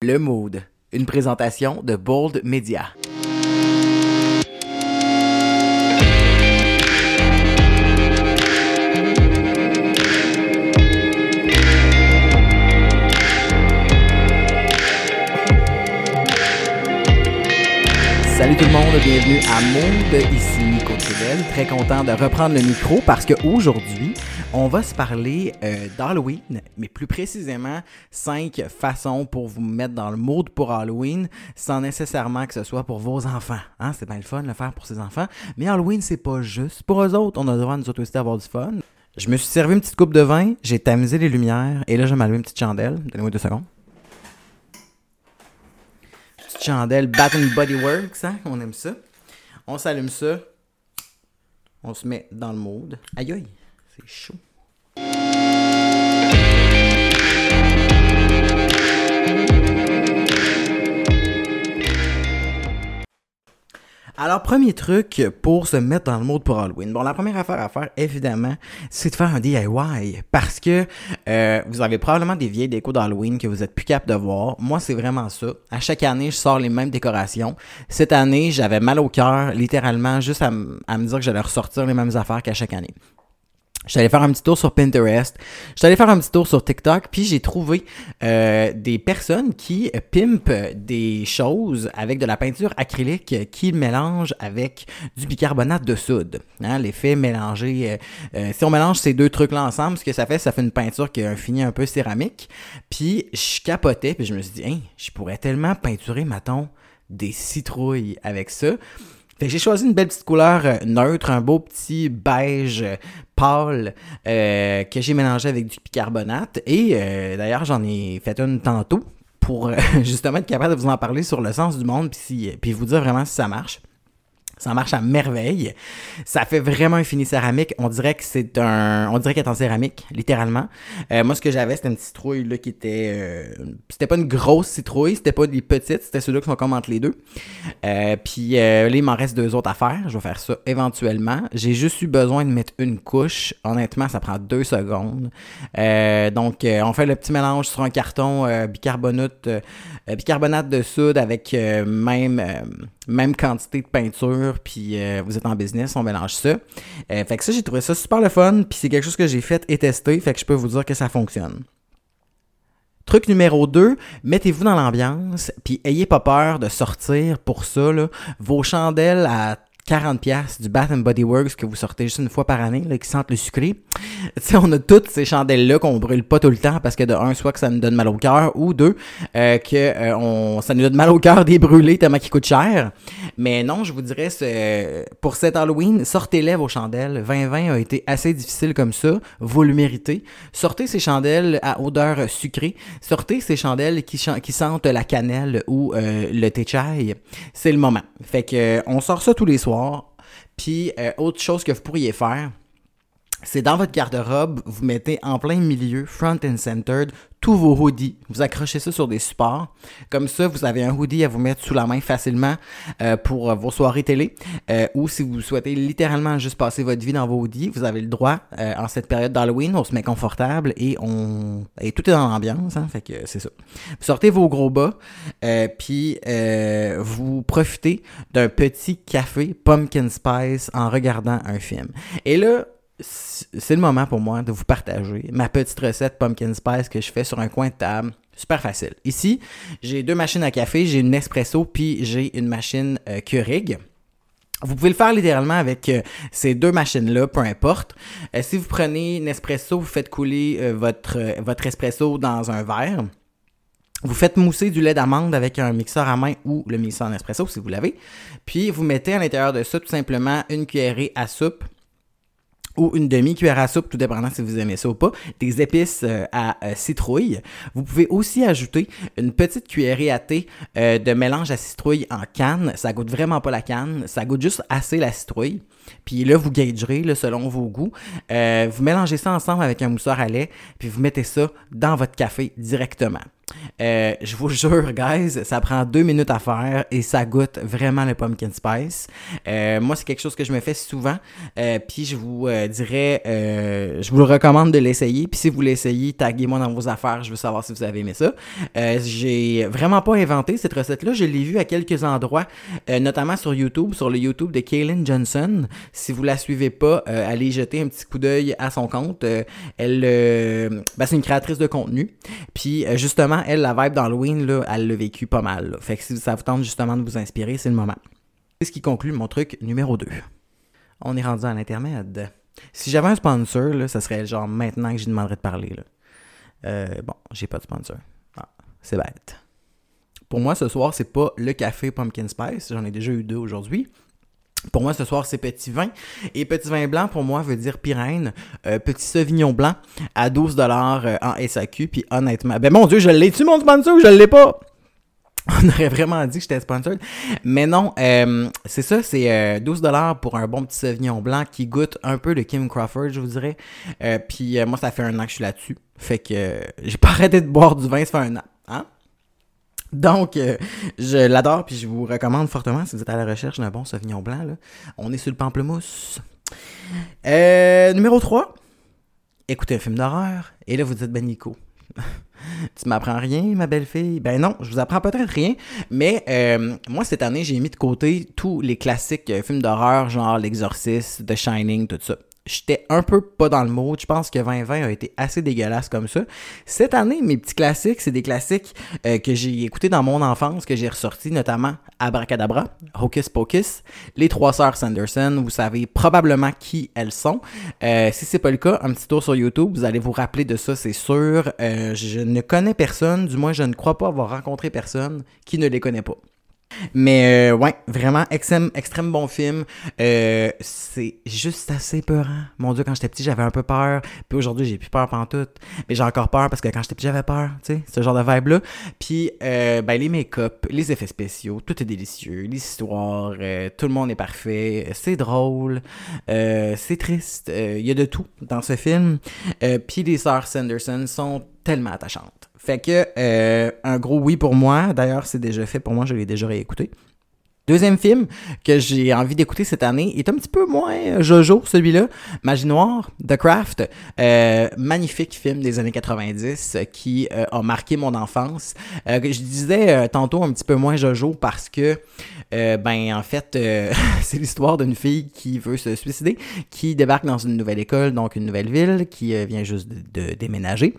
Le Mood, une présentation de Bold Media. Salut tout le monde, bienvenue à Monde, ici Nico Trudel. Très content de reprendre le micro parce qu'aujourd'hui, on va se parler euh, d'Halloween, mais plus précisément, cinq façons pour vous mettre dans le mood pour Halloween sans nécessairement que ce soit pour vos enfants. Hein? C'est bien le fun de le faire pour ses enfants, mais Halloween, c'est pas juste. Pour eux autres, on a le droit de nous autres aussi d'avoir du fun. Je me suis servi une petite coupe de vin, j'ai tamisé les lumières et là, je vais m'allumer une petite chandelle. Donnez-moi deux secondes petite chandelle Bath and Body Works, hein? On aime ça. On s'allume ça. On se met dans le mood. Aïe aïe, Alors, premier truc pour se mettre dans le mode pour Halloween. Bon, la première affaire à faire, évidemment, c'est de faire un DIY. Parce que euh, vous avez probablement des vieilles décos d'Halloween que vous êtes plus capable de voir. Moi, c'est vraiment ça. À chaque année, je sors les mêmes décorations. Cette année, j'avais mal au cœur, littéralement, juste à, à me dire que j'allais ressortir les mêmes affaires qu'à chaque année. J'étais allé faire un petit tour sur Pinterest. J'étais allé faire un petit tour sur TikTok, puis j'ai trouvé euh, des personnes qui pimpent des choses avec de la peinture acrylique qui mélangent avec du bicarbonate de soude. Hein, L'effet mélangé. Euh, euh, si on mélange ces deux trucs-là ensemble, ce que ça fait, ça fait une peinture qui a un fini un peu céramique. Puis je capotais, puis je me suis dit, hein, je pourrais tellement peinturer, mettons, des citrouilles avec ça. Fait que j'ai choisi une belle petite couleur neutre, un beau petit beige pâle euh, que j'ai mélangé avec du bicarbonate. Et euh, d'ailleurs, j'en ai fait une tantôt pour euh, justement être capable de vous en parler sur le sens du monde puis, vous dire vraiment si ça marche. Ça marche à merveille. Ça fait vraiment un fini céramique. On dirait que c'est un, on dirait qu'elle est en céramique, littéralement. Euh, moi, ce que j'avais, c'était une citrouille là qui était, euh, c'était pas une grosse citrouille, c'était pas des petites, c'était ceux-là qui sont comme entre les deux. Euh, puis là, il m'en reste deux autres à faire. Je vais faire ça éventuellement. J'ai juste eu besoin de mettre une couche. Honnêtement, ça prend deux secondes. Donc, on fait le petit mélange sur un carton bicarbonate, bicarbonate de soude avec même, même quantité de peinture, puis euh, vous êtes en business, on mélange ça. Euh, fait que ça, j'ai trouvé ça super le fun, puis c'est quelque chose que j'ai fait et testé, fait que je peux vous dire que ça fonctionne. Truc numéro 2, mettez-vous dans l'ambiance, puis ayez pas peur de sortir pour ça, vos chandelles à 40$ du Bath and Body Works que vous sortez juste une fois par année, qui sentent le sucré. Tu sais, on a toutes ces chandelles-là qu'on brûle pas tout le temps parce que de un, soit que ça nous donne mal au cœur, ou deux, euh, que ça nous donne mal au cœur des brûlés tellement qu'ils coûtent cher. Mais non, je vous dirais, pour cet Halloween, sortez-les vos chandelles. 2020 a été assez difficile comme ça. Vous le méritez. Sortez ces chandelles à odeur sucrée. Sortez ces chandelles qui, sentent la cannelle ou euh, le thé chai. C'est le moment. Fait que on sort ça tous les soirs. Puis euh, autre chose que vous pourriez faire, c'est dans votre garde-robe, vous mettez en plein milieu, front and centered, tous vos hoodies. Vous accrochez ça sur des supports. Comme ça, vous avez un hoodie à vous mettre sous la main facilement euh, pour euh, vos soirées télé. Euh, ou si vous souhaitez littéralement juste passer votre vie dans vos hoodies, vous avez le droit. En cette période d'Halloween, on se met confortable et on et tout est dans l'ambiance. Hein, fait que c'est ça. Vous sortez vos gros bas, puis vous profitez d'un petit café pumpkin spice en regardant un film. Et là, c'est le moment pour moi de vous partager ma petite recette pumpkin spice que je fais sur un coin de table. Super facile. Ici, j'ai deux machines à café, j'ai une Nespresso puis j'ai une machine euh, Keurig. Vous pouvez le faire littéralement avec euh, ces deux machines-là, peu importe. Euh, si vous prenez Nespresso, vous faites couler euh, votre, votre espresso dans un verre. Vous faites mousser du lait d'amande avec un mixeur à main ou le mixeur Nespresso si vous l'avez. Puis vous mettez à l'intérieur de ça tout simplement une cuillerée à soupe ou une demi-cuillère à soupe, tout dépendant si vous aimez ça ou pas, des épices euh, à euh, citrouille. Vous pouvez aussi ajouter une petite cuillerée à thé euh, de mélange à citrouille en canne. Ça goûte vraiment pas la canne, ça goûte juste assez la citrouille. Puis là, vous gagerez là, selon vos goûts. Euh, vous mélangez ça ensemble avec un mousseur à lait, puis vous mettez ça dans votre café directement. Euh, je vous jure, guys, ça prend deux minutes à faire et ça goûte vraiment le pumpkin spice. Euh, moi, c'est quelque chose que je me fais souvent. Euh, puis je vous dirais, je vous le recommande de l'essayer. Puis si vous l'essayez, taguez-moi dans vos affaires. Je veux savoir si vous avez aimé ça. J'ai vraiment pas inventé cette recette-là. Je l'ai vue à quelques endroits, notamment sur YouTube, sur le YouTube de Kaylin Johnson. Si vous la suivez pas, allez jeter un petit coup d'œil à son compte. elle, ben, c'est une créatrice de contenu. Puis justement elle, la vibe d'Halloween, là, elle l'a vécu pas mal. Fait que si ça vous tente justement de vous inspirer, c'est le moment. C'est ce qui conclut mon truc numéro 2. On est rendu à l'intermède. Si j'avais un sponsor, là, ça serait genre maintenant que j'y demanderais de parler. Là. Euh, bon, j'ai pas de sponsor. Ah, c'est bête. Pour moi, ce soir, c'est pas le café Pumpkin Spice. J'en ai déjà eu deux aujourd'hui. Pour moi, ce soir, c'est petit vin. Et petit vin blanc, pour moi, veut dire Pyrène. Euh, petit Sauvignon blanc à 12 dollars euh, en SAQ. Puis honnêtement, ben mon Dieu, je l'ai-tu mon sponsor ou je l'ai pas? On aurait vraiment dit que j'étais sponsor. Mais non, euh, c'est ça, c'est 12 dollars pour un bon petit Sauvignon blanc qui goûte un peu de Kim Crawford, je vous dirais. puis moi, ça fait un an que je suis là-dessus. Fait que j'ai pas arrêté de boire du vin, ça fait un an. Hein? Donc, euh, je l'adore, puis je vous recommande fortement si vous êtes à la recherche d'un bon Sauvignon blanc. Là. On est sur le pamplemousse. Euh, numéro 3. Écoutez un film d'horreur. Et là, vous dites, ben Nico, tu m'apprends rien, ma belle fille? Ben non, je vous apprends peut-être rien, mais euh, moi, cette année, j'ai mis de côté tous les classiques films d'horreur, genre L'Exorciste, The Shining, tout ça j'étais un peu pas dans le mood. Je pense que 2020 a été assez dégueulasse comme ça. Cette année, mes petits classiques, c'est des classiques euh, que j'ai écoutés dans mon enfance, que j'ai ressortis, notamment Abracadabra, Hocus Pocus, Les Trois Sœurs Sanderson. Vous savez probablement qui elles sont. Euh, si c'est pas le cas, un petit tour sur YouTube, vous allez vous rappeler de ça, c'est sûr. Euh, je ne connais personne, du moins je ne crois pas avoir rencontré personne qui ne les connaît pas. Mais euh, ouais, vraiment extrême, extrême bon film. Euh, c'est juste assez peurant. Mon Dieu, quand j'étais petit, j'avais un peu peur. Puis aujourd'hui, j'ai plus peur tout. Mais j'ai encore peur parce que quand j'étais petit, j'avais peur. Tu sais, ce genre de vibe-là. Puis euh, ben, les make-up, les effets spéciaux, tout est délicieux. L'histoire, tout le monde est parfait. C'est drôle. c'est triste. Il y a de tout dans ce film. puis les sœurs Sanderson sont tellement attachantes. Fait que euh, un gros oui pour moi. D'ailleurs, c'est déjà fait pour moi, je l'ai déjà réécouté. Deuxième film que j'ai envie d'écouter cette année est un petit peu moins euh, Jojo, celui-là. Magie Noire, The Craft. Euh, magnifique film des années 90 qui a marqué mon enfance. je disais tantôt un petit peu moins Jojo parce que, ben, en fait, c'est l'histoire d'une fille qui veut se suicider, qui débarque dans une nouvelle école, donc une nouvelle ville, qui vient juste de, déménager.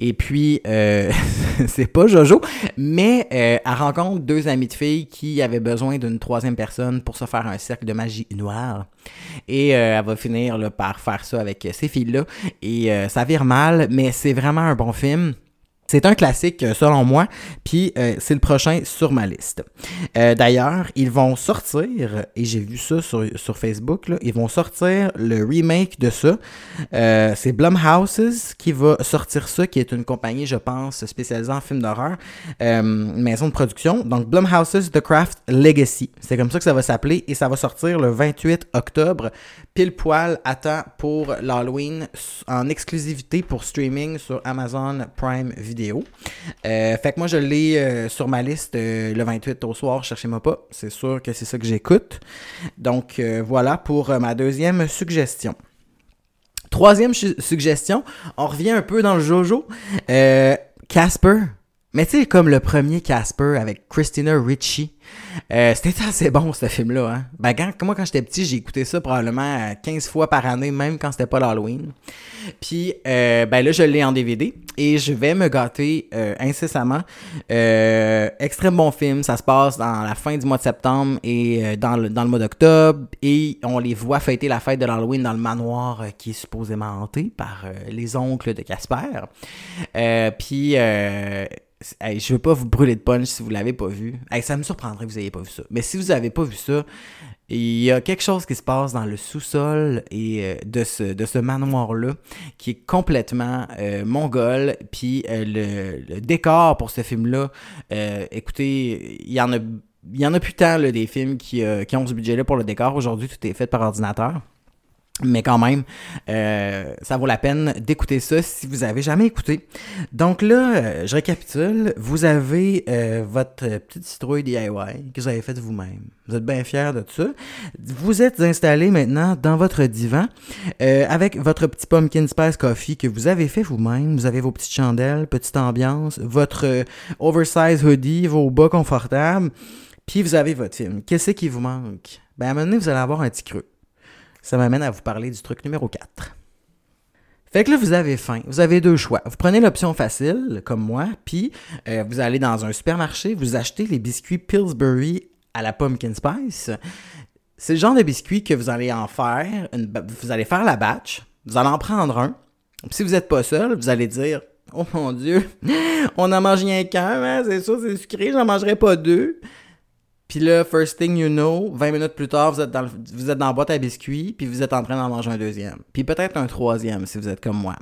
Et puis, c'est pas Jojo, mais elle rencontre deux amis de filles qui avaient besoin de une troisième personne pour se faire un cercle de magie noire. Et euh, elle va finir par faire ça avec ces filles-là. Et euh, ça vire mal, mais c'est vraiment un bon film. C'est un classique euh, selon moi, puis euh, c'est le prochain sur ma liste. Euh, d'ailleurs, ils vont sortir, et j'ai vu ça sur, sur Facebook, ils vont sortir le remake de ça. c'est Blumhouses qui va sortir ça, qui est une compagnie, je pense, spécialisée en films d'horreur, maison de production. Donc Blumhouses The Craft Legacy. C'est comme ça que ça va s'appeler, et ça va sortir le 28 octobre, pile poil à temps pour l'Halloween, en exclusivité pour streaming sur Amazon Prime Video. Euh, fait que moi, je l'ai euh, sur ma liste euh, le 28 au soir, cherchez-moi pas. C'est sûr que c'est ça que j'écoute. Donc voilà pour ma deuxième suggestion. Troisième suggestion, on revient un peu dans le Jojo. Casper. Mais tu sais, comme le premier Casper avec Christina Ricci. Euh, c'était assez bon, ce film-là. Hein? Ben, quand, moi, quand j'étais petit, j'ai écouté ça probablement 15 fois par année, même quand c'était pas l'Halloween. Puis, euh, ben là, je l'ai en DVD et je vais me gâter euh, incessamment. extrêmement bon film. Ça se passe dans la fin du mois de septembre et dans, le, dans le mois d'octobre. Et on les voit fêter la fête de l'Halloween dans le manoir qui est supposément hanté par les oncles de Casper. Puis je veux pas vous brûler de punch si vous l'avez pas vu. ça me surprendrait que vous ayez pas vu ça. Mais si vous avez pas vu ça, il y a quelque chose qui se passe dans le sous-sol et euh, de ce, de ce manoir-là qui est complètement euh, mongol. Puis euh, le, décor pour ce film-là, écoutez, il y en a il y en a plus tant des films qui, qui ont ce budget-là pour le décor. Aujourd'hui, tout est fait par ordinateur. Mais quand même, euh, ça vaut la peine d'écouter ça si vous avez jamais écouté. Donc là, euh, je récapitule. Vous avez euh, votre petite citrouille DIY que vous avez faite vous-même. Vous êtes bien fiers de ça. Vous êtes installé maintenant dans votre divan avec votre petit pumpkin spice coffee que vous avez fait vous-même. Vous avez vos petites chandelles, petite ambiance, votre oversize hoodie, vos bas confortables. Puis vous avez votre film. Qu'est-ce qui vous manque? Ben à un moment vous allez avoir un petit creux. Ça m'amène à vous parler du truc numéro 4. Fait que là, vous avez faim. Vous avez deux choix. Vous prenez l'option facile, comme moi, puis euh, vous allez dans un supermarché, vous achetez les biscuits Pillsbury à la pumpkin spice. C'est le genre de biscuits que vous allez en faire. vous allez faire la batch. Vous allez en prendre un. si vous n'êtes pas seul, vous allez dire Oh mon Dieu, on en mange rien qu'un, hein? c'est sûr, c'est sucré, j'en mangerai pas deux. Puis là, first thing you know, 20 minutes plus tard, vous êtes dans, vous êtes dans la boîte à biscuits, puis vous êtes en train d'en manger un deuxième. Puis peut-être un troisième si vous êtes comme moi.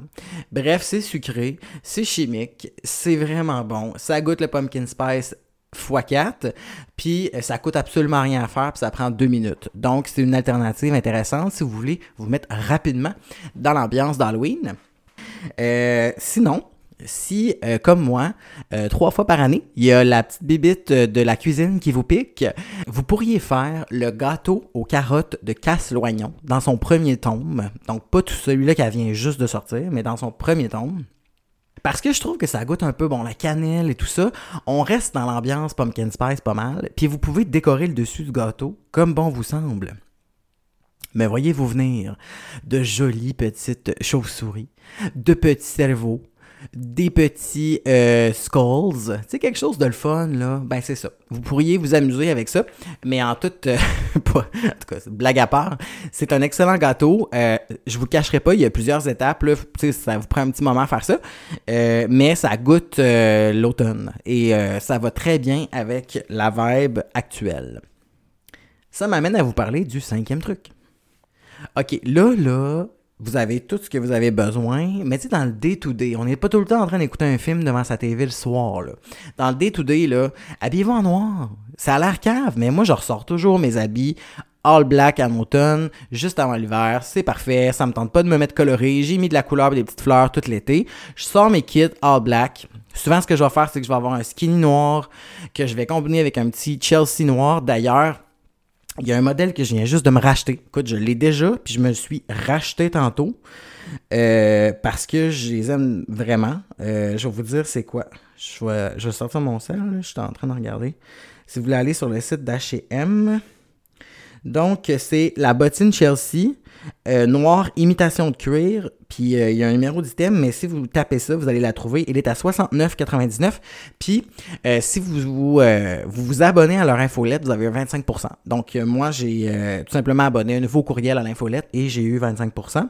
Bref, c'est sucré, c'est chimique, c'est vraiment bon. Ça goûte le pumpkin spice x4, puis euh, ça coûte absolument rien à faire, puis ça prend deux minutes. Donc, c'est une alternative intéressante si vous voulez vous mettre rapidement dans l'ambiance d'Halloween. Euh, sinon, si, euh, comme moi, euh, trois fois par année, il y a la petite bibite de la cuisine qui vous pique, vous pourriez faire le gâteau aux carottes de Casse-Loignon dans son premier tome. Donc, pas tout celui-là qui vient juste de sortir, mais dans son premier tome. Parce que je trouve que ça goûte un peu, bon, la cannelle et tout ça. On reste dans l'ambiance pumpkin spice pas mal. Puis vous pouvez décorer le dessus du gâteau comme bon vous semble. Mais voyez-vous venir de jolies petites chauves-souris, de petits cerveaux, des petits euh, skulls. C'est quelque chose de le fun, là. Ben, c'est ça. Vous pourriez vous amuser avec ça, mais en. Euh, tout cas, blague à part, c'est un excellent gâteau. Euh, je vous cacherai pas, il y a plusieurs étapes. Ça vous prend un petit moment à faire ça, mais ça goûte l'automne. Et ça va très bien avec la vibe actuelle. Ça m'amène à vous parler du cinquième truc. OK, là, là, vous avez tout ce que vous avez besoin, mais tu dans le day-to-day, on n'est pas tout le temps en train d'écouter un film devant sa TV le soir, là. Dans le day-to-day, là, habillez-vous en noir. Ça a l'air cave, mais moi, je ressors toujours mes habits all black à automne, juste avant l'hiver. C'est parfait, ça me tente pas de me mettre coloré. J'ai mis de la couleur et des petites fleurs tout l'été. Je sors mes kits all black. Souvent, ce que je vais faire, c'est que je vais avoir un skinny noir que je vais combiner avec un petit Chelsea noir. D'ailleurs, il y a un modèle que je viens juste de me racheter. Écoute, je l'ai déjà, puis je me suis racheté tantôt. Euh, parce que je les aime vraiment. Euh, je vais vous dire c'est quoi. Je vais, je vais sortir mon sel, je suis en train de regarder. Si vous voulez aller sur le site d'H&M, donc c'est la bottine Chelsea euh, noir imitation de cuir puis euh, il y a un numéro d'item, mais si vous tapez ça, vous allez la trouver. Il est à 69,99. Puis euh, si vous vous, abonnez à leur infolette, vous avez un 25%. Donc moi, j'ai tout simplement abonné un nouveau courriel à l'infolette et j'ai eu 25%.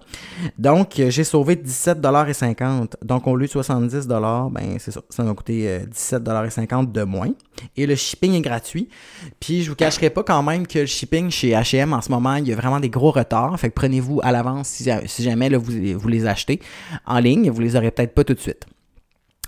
Donc j'ai sauvé 17,50$. Donc au lieu de 70$, ben c'est ça. Ça m'a coûté 17,50$ de moins. Et le shipping est gratuit. Puis je vous cacherai pas quand même que le shipping chez H&M en ce moment, il y a vraiment des gros retards. Prenez-vous à l'avance si, jamais vous, les acheter en ligne. Vous les aurez peut-être pas tout de suite.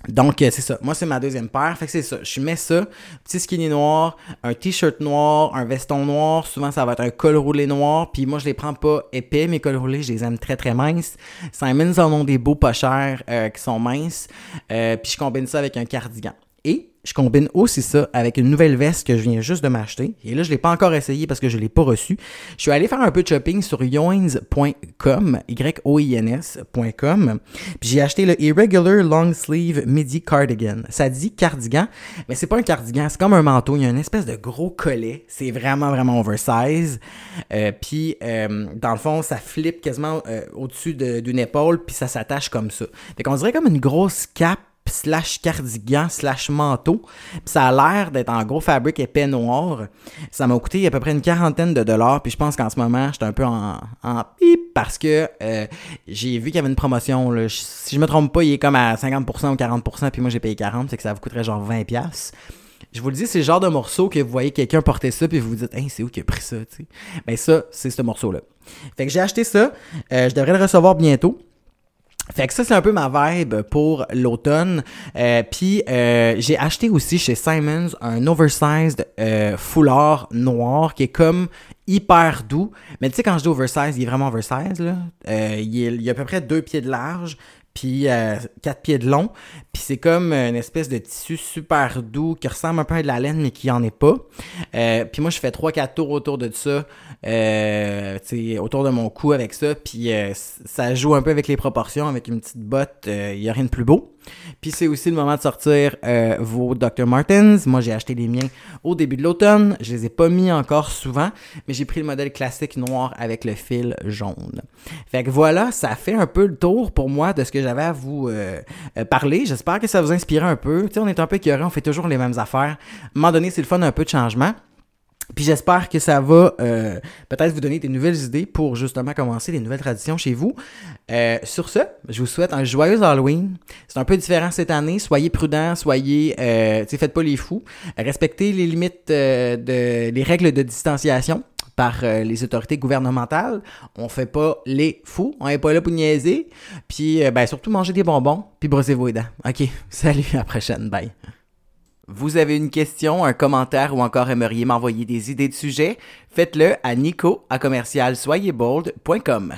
Donc, euh, c'est ça. Moi, c'est ma deuxième paire. Fait que c'est ça. Je mets ça, petit skinny noir, un t-shirt noir, un veston noir. Souvent, ça va être un col roulé noir. Puis moi, je les prends pas épais, mes cols roulés. Je les aime très, très minces. Simons en ont des beaux pas chers euh, qui sont minces. Euh, puis je combine ça avec un cardigan. Et je combine aussi ça avec une nouvelle veste que je viens juste de m'acheter. Et là, je ne l'ai pas encore essayé parce que je ne l'ai pas reçu. Je suis allé faire un peu de shopping sur yoins.com, y-o-i-n-s.com. Puis j'ai acheté le Irregular Long Sleeve Midi Cardigan. Ça dit cardigan, mais c'est pas un cardigan, c'est comme un manteau. Il y a une espèce de gros collet. C'est vraiment, vraiment oversize. Euh, puis, euh, dans le fond, ça flippe quasiment euh, au-dessus d'une épaule, puis ça s'attache comme ça. Fait qu'on dirait comme une grosse cape slash cardigan slash manteau. ça a l'air d'être en gros fabrique épais noir. Ça m'a coûté à peu près une quarantaine de dollars. Puis je pense qu'en ce moment, j'étais un peu en, en pip parce que euh, j'ai vu qu'il y avait une promotion. Si je me trompe pas, il est comme à 50% ou 40%. Puis moi, j'ai payé 40. C'est que ça vous coûterait genre 20$. Je vous le dis, c'est le genre de morceau que vous voyez quelqu'un porter ça, puis vous vous dites, hey, c'est où qui a pris ça, tu sais? Ben, ça, c'est ce morceau-là. Fait que j'ai acheté ça. Euh, je devrais le recevoir bientôt. Fait que ça, c'est un peu ma vibe pour l'automne. Euh, Puis euh, j'ai acheté aussi chez Simons un oversized euh, foulard noir qui est comme hyper doux. Mais tu sais, quand je dis oversized, il est vraiment oversized. Là. Il, est, il a à peu près deux pieds de large puis euh, quatre pieds de long. Puis c'est comme une espèce de tissu super doux qui ressemble un peu à de la laine, mais qui en est pas. Euh, puis moi, je fais 3-4 tours autour de ça, euh, autour de mon cou avec ça. Puis euh, ça joue un peu avec les proportions, avec une petite botte. Il n'y a rien de plus beau. Puis c'est aussi le moment de sortir euh, vos Dr. Martens. Moi, j'ai acheté les miens au début de l'automne. Je les ai pas mis encore souvent, mais j'ai pris le modèle classique noir avec le fil jaune. Fait que voilà, ça fait un peu le tour pour moi de ce que j'avais à vous euh, euh, parler. J'espère que ça vous inspire un peu. Tu sais, on est un peu écœuré, on fait toujours les mêmes affaires. À un moment donné, c'est le fun un peu de changement. Puis j'espère que ça va euh, peut-être vous donner des nouvelles idées pour justement commencer les nouvelles traditions chez vous. Euh, sur ce, je vous souhaite un joyeux Halloween. C'est un peu différent cette année. Soyez prudents, soyez, euh, faites pas les fous. Respectez les limites euh, de, les règles de distanciation par les autorités gouvernementales. On fait pas les fous, on est pas là pour niaiser. Puis ben surtout manger des bonbons, puis brossez vos dents. OK, salut, à la prochaine, bye. Vous avez une question, un commentaire ou encore aimeriez m'envoyer des idées de sujets, faites-le à nico à commercial soyezbold.com.